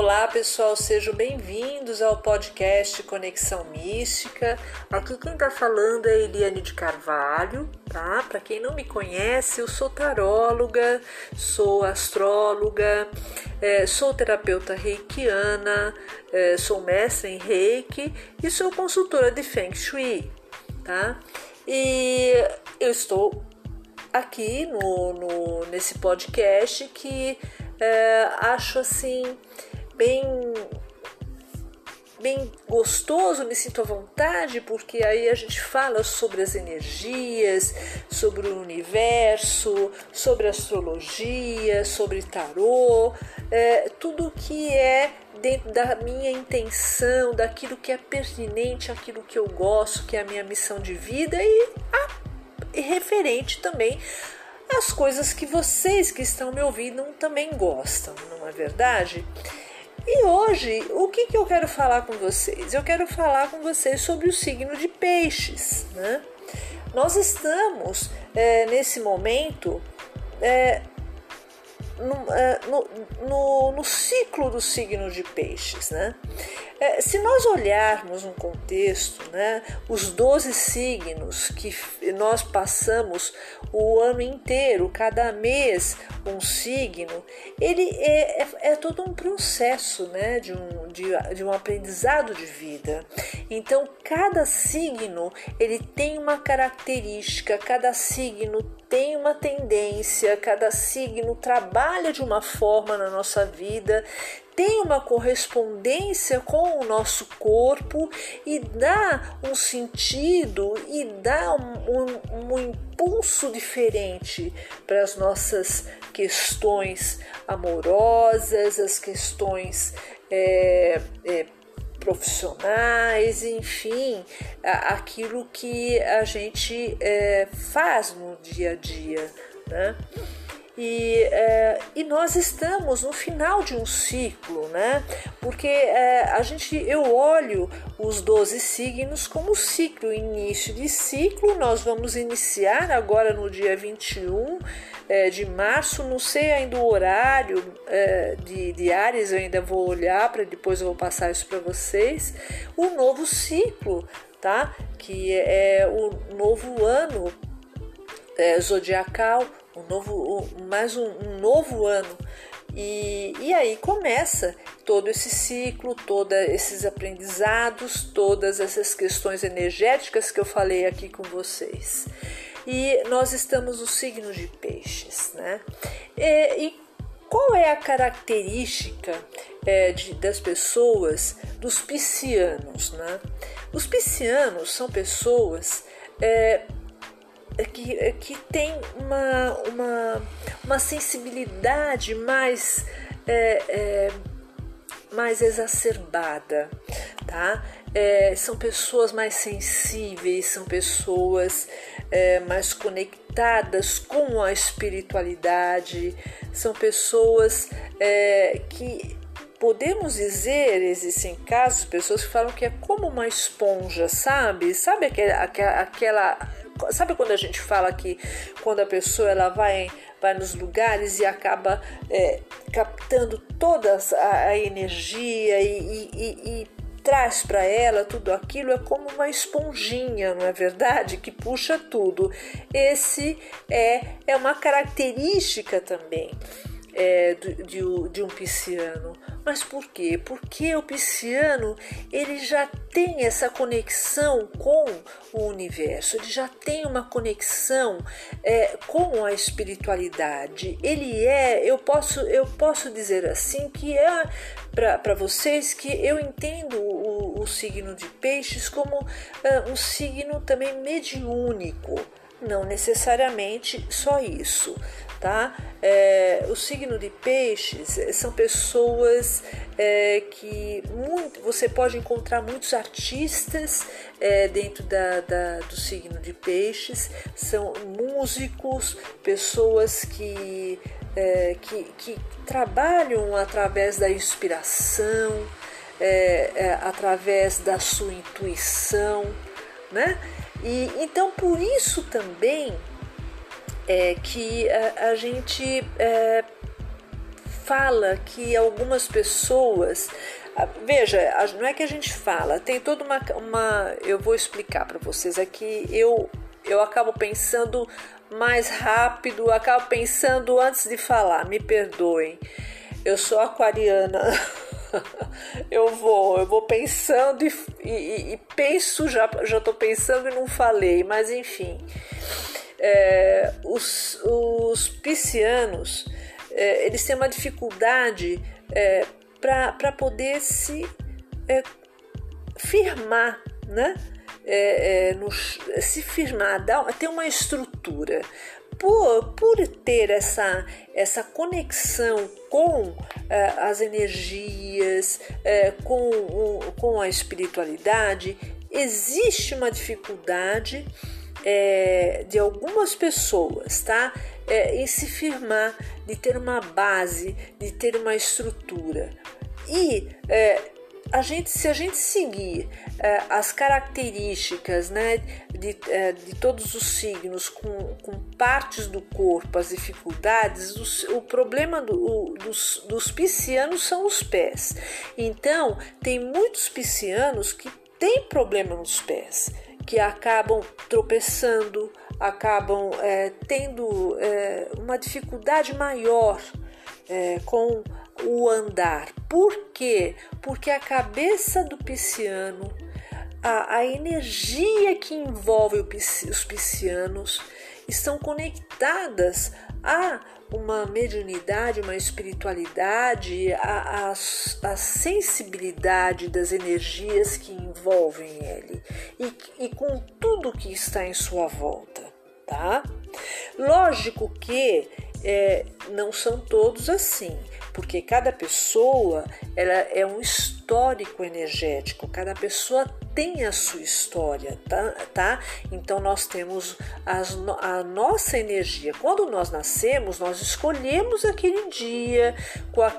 Olá pessoal, sejam bem-vindos ao podcast Conexão Mística. Aqui quem está falando é Eliane de Carvalho, tá? Para quem não me conhece, eu sou taróloga, sou astróloga, é, sou terapeuta reikiana, é, sou mestre em reiki e sou consultora de Feng Shui, tá? E eu estou aqui no, no nesse podcast que é, acho assim bem bem gostoso, me sinto à vontade, porque aí a gente fala sobre as energias, sobre o universo, sobre astrologia, sobre tarô, é, tudo que é dentro da minha intenção, daquilo que é pertinente, aquilo que eu gosto, que é a minha missão de vida e, a, e referente também às coisas que vocês que estão me ouvindo também gostam, não é verdade? E hoje, o que, que eu quero falar com vocês? Eu quero falar com vocês sobre o signo de peixes. Né? Nós estamos é, nesse momento é, no, é, no, no, no, ciclo do signo de peixes. Né? É, se nós olharmos um contexto, né, os 12 signos que nós passamos o ano inteiro, cada mês um signo, ele é, é, é todo um processo né, de, um, de, de um aprendizado de vida. Então, cada signo ele tem uma característica, cada signo tem uma tendência, cada signo trabalha de uma forma na nossa vida, tem uma correspondência com o nosso corpo e dá um sentido e dá um, um, um impulso diferente para as nossas questões amorosas, as questões é, é, profissionais, enfim, aquilo que a gente é, faz no dia a dia. Né? E, é, e nós estamos no final de um ciclo, né? Porque é, a gente, eu olho os 12 signos como ciclo, início de ciclo. Nós vamos iniciar agora no dia 21 é, de março, não sei ainda o horário é, de, de Ares, eu ainda vou olhar para depois eu vou passar isso para vocês. O novo ciclo, tá? Que é o novo ano é, zodiacal um novo, mais um, um novo ano. E, e aí começa todo esse ciclo, todos esses aprendizados, todas essas questões energéticas que eu falei aqui com vocês. E nós estamos no signo de peixes, né? E, e qual é a característica é, de, das pessoas, dos piscianos, né? Os piscianos são pessoas é, que, é que tem uma, uma, uma sensibilidade mais, é, é, mais exacerbada, tá? É, são pessoas mais sensíveis, são pessoas é, mais conectadas com a espiritualidade, são pessoas é, que podemos dizer, existem casos, pessoas que falam que é como uma esponja, sabe? Sabe aquela, aquela Sabe quando a gente fala que quando a pessoa ela vai, vai nos lugares e acaba é, captando toda a, a energia e, e, e, traz para ela tudo aquilo é como uma esponjinha, não é verdade? Que puxa tudo. Esse é, é uma característica também é, de, de, de um pisciano. Mas por quê? Porque o pisciano ele já tem essa conexão com o universo, ele já tem uma conexão é, com a espiritualidade. Ele é, eu posso, eu posso dizer assim que é para vocês que eu entendo o, o signo de peixes como é, um signo também mediúnico. Não necessariamente só isso, tá? É, o signo de peixes é, são pessoas é, que muito, você pode encontrar muitos artistas é, dentro da, da, do signo de peixes, são músicos, pessoas que, que, que, trabalham através da inspiração, através da sua intuição, né? E então por isso também é, que a, a gente é, fala que algumas pessoas Veja, não é que a gente fala, tem toda uma. uma eu vou explicar para vocês aqui. Eu, eu acabo pensando mais rápido, acabo pensando antes de falar, me perdoem. Eu sou aquariana. eu vou, eu vou pensando e, e, e penso, já já estou pensando e não falei, mas enfim. É, os, os piscianos é, eles têm uma dificuldade é, para poder se é, firmar, né? É, é, no, se firmar, dar, ter uma estrutura. Por, por ter essa, essa conexão com é, as energias, é, com, com a espiritualidade, existe uma dificuldade é, de algumas pessoas, tá? Em se firmar, de ter uma base, de ter uma estrutura. E a gente, se a gente seguir é, as características né, de, é, de todos os signos com, com partes do corpo, as dificuldades, o, problema do, o, dos, dos piscianos são os pés. Então, tem muitos piscianos que têm problema nos pés, que acabam tropeçando, acabam é, tendo uma dificuldade maior com o andar. Por quê? Porque a cabeça do pisciano, a, a energia que envolve os piscianos estão conectadas a uma mediunidade, uma espiritualidade, a, a, a, sensibilidade das energias que envolvem ele e, e com tudo que está em sua volta, tá? Lógico que é, não são todos assim porque cada pessoa ela é um histórico energético, cada pessoa tem a sua história, tá? tá? Então nós temos as, a nossa energia. Quando nós nascemos, nós escolhemos aquele dia com a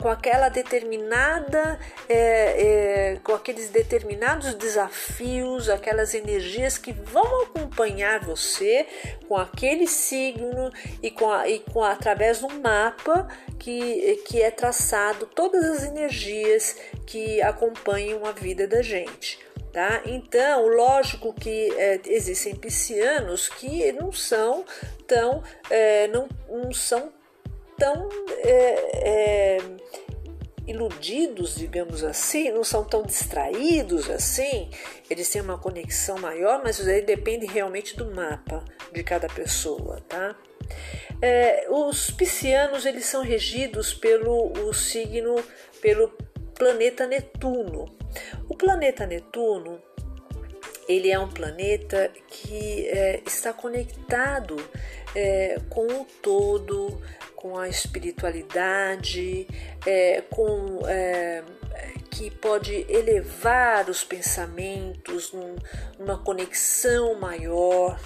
com aquela determinada, é, é, com aqueles determinados desafios, aquelas energias que vão acompanhar você com aquele signo e com, a, e com através do mapa que, que é traçado todas as energias que acompanham a vida da gente. Tá? Então, lógico que é, existem piscianos que não são tão, é, não, não são tão é, é, iludidos, digamos assim, não são tão distraídos assim, eles têm uma conexão maior, mas isso aí depende realmente do mapa de cada pessoa, tá? É, os piscianos eles são regidos pelo o signo, pelo planeta Netuno. O planeta Netuno ele é um planeta que é, está conectado é, com o todo, com a espiritualidade, é, com é, que pode elevar os pensamentos num, numa conexão maior,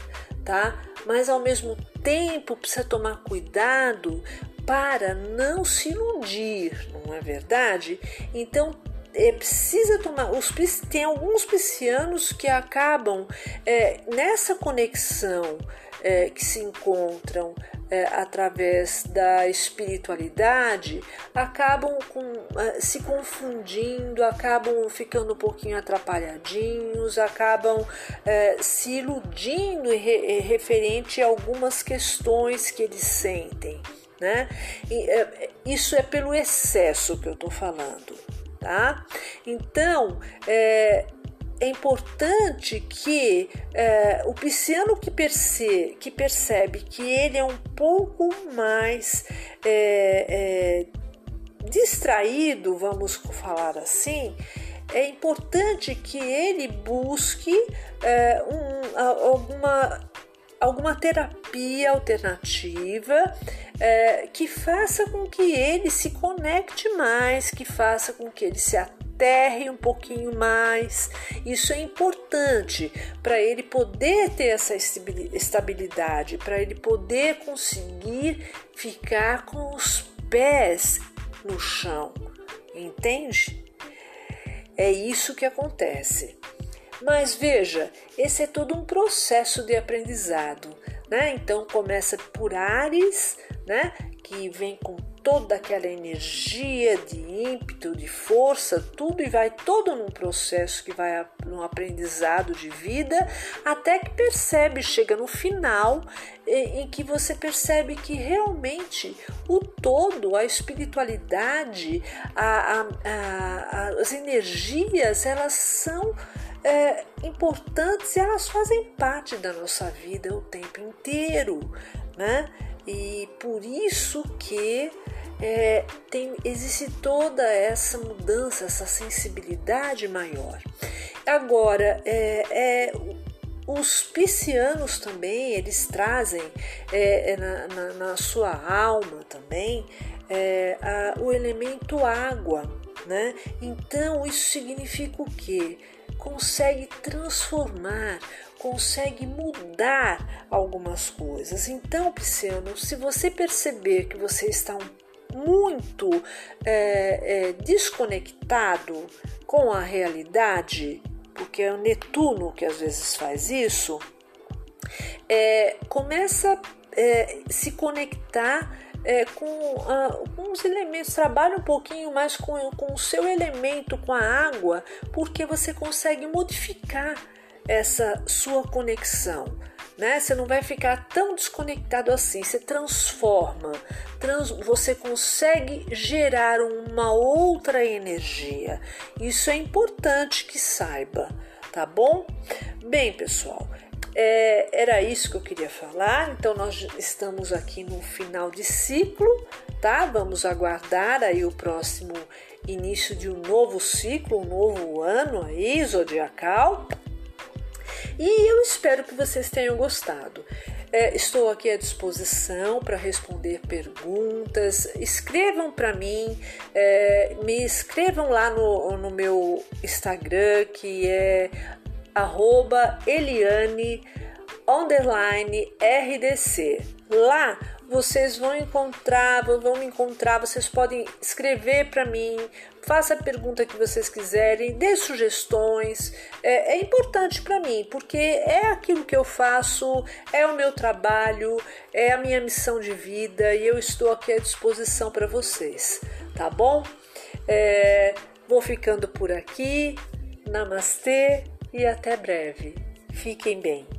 tá? Mas ao mesmo tempo precisa tomar cuidado para não se iludir, não é verdade? Então é, precisa tomar. Os, tem alguns piscianos que acabam é, nessa conexão é, que se encontram é, através da espiritualidade acabam com, é, se confundindo, acabam ficando um pouquinho atrapalhadinhos, acabam é, se iludindo re, referente a algumas questões que eles sentem. Né? E, é, isso é pelo excesso que eu estou falando. Tá? Então, é, é importante que é, o pisciano que, perce, que percebe que ele é um pouco mais é, é, distraído, vamos falar assim, é importante que ele busque é, um, alguma, alguma terapia alternativa é, que faça com que ele se conecte mais, que faça com que ele se aterre um pouquinho mais. Isso é importante para ele poder ter essa estabilidade, para ele poder conseguir ficar com os pés no chão, entende? É isso que acontece. Mas veja, esse é todo um processo de aprendizado, né? Então começa por Ares, né? Que vem com toda aquela energia de ímpeto, de força, tudo e vai todo num processo que vai num aprendizado de vida, até que percebe, chega no final em que você percebe que realmente o todo, a espiritualidade, a, a, a, as energias, elas são é, importantes e elas fazem parte da nossa vida o tempo inteiro, né? E por isso que é, tem, existe toda essa mudança, essa sensibilidade maior. Agora, é, é, os piscianos também, eles trazem é, é na, na, na, sua alma também é, a, o elemento água, né? Então, isso significa o quê? Consegue transformar consegue mudar algumas coisas. Então, Pisciano, se você perceber que você está muito é, é, desconectado com a realidade, porque é o Netuno que às vezes faz isso, é, começa a é, se conectar é, com, os elementos, trabalha um pouquinho mais com, com o seu elemento, com a água, porque você consegue modificar essa sua conexão. Né? Você não vai ficar tão desconectado assim, você transforma, trans, você consegue gerar uma outra energia. Isso é importante que saiba, tá bom? Bem, pessoal, é, era isso que eu queria falar. Então, nós estamos aqui no final de ciclo, tá? Vamos aguardar aí o próximo início de um novo ciclo, um novo ano aí, zodiacal. E eu espero que vocês tenham gostado. É, estou aqui à disposição para responder perguntas. Escrevam para mim, é, me escrevam lá no, no meu Instagram, que é Eliane RDC. Lá vocês vão encontrar, vão me encontrar, vocês podem escrever para mim, faça a pergunta que vocês quiserem, dê sugestões. É, é importante para mim, porque é aquilo que eu faço, é o meu trabalho, é a minha missão de vida e eu estou aqui à disposição para vocês, tá bom? É, vou ficando por aqui. Namastê e até breve. Fiquem bem.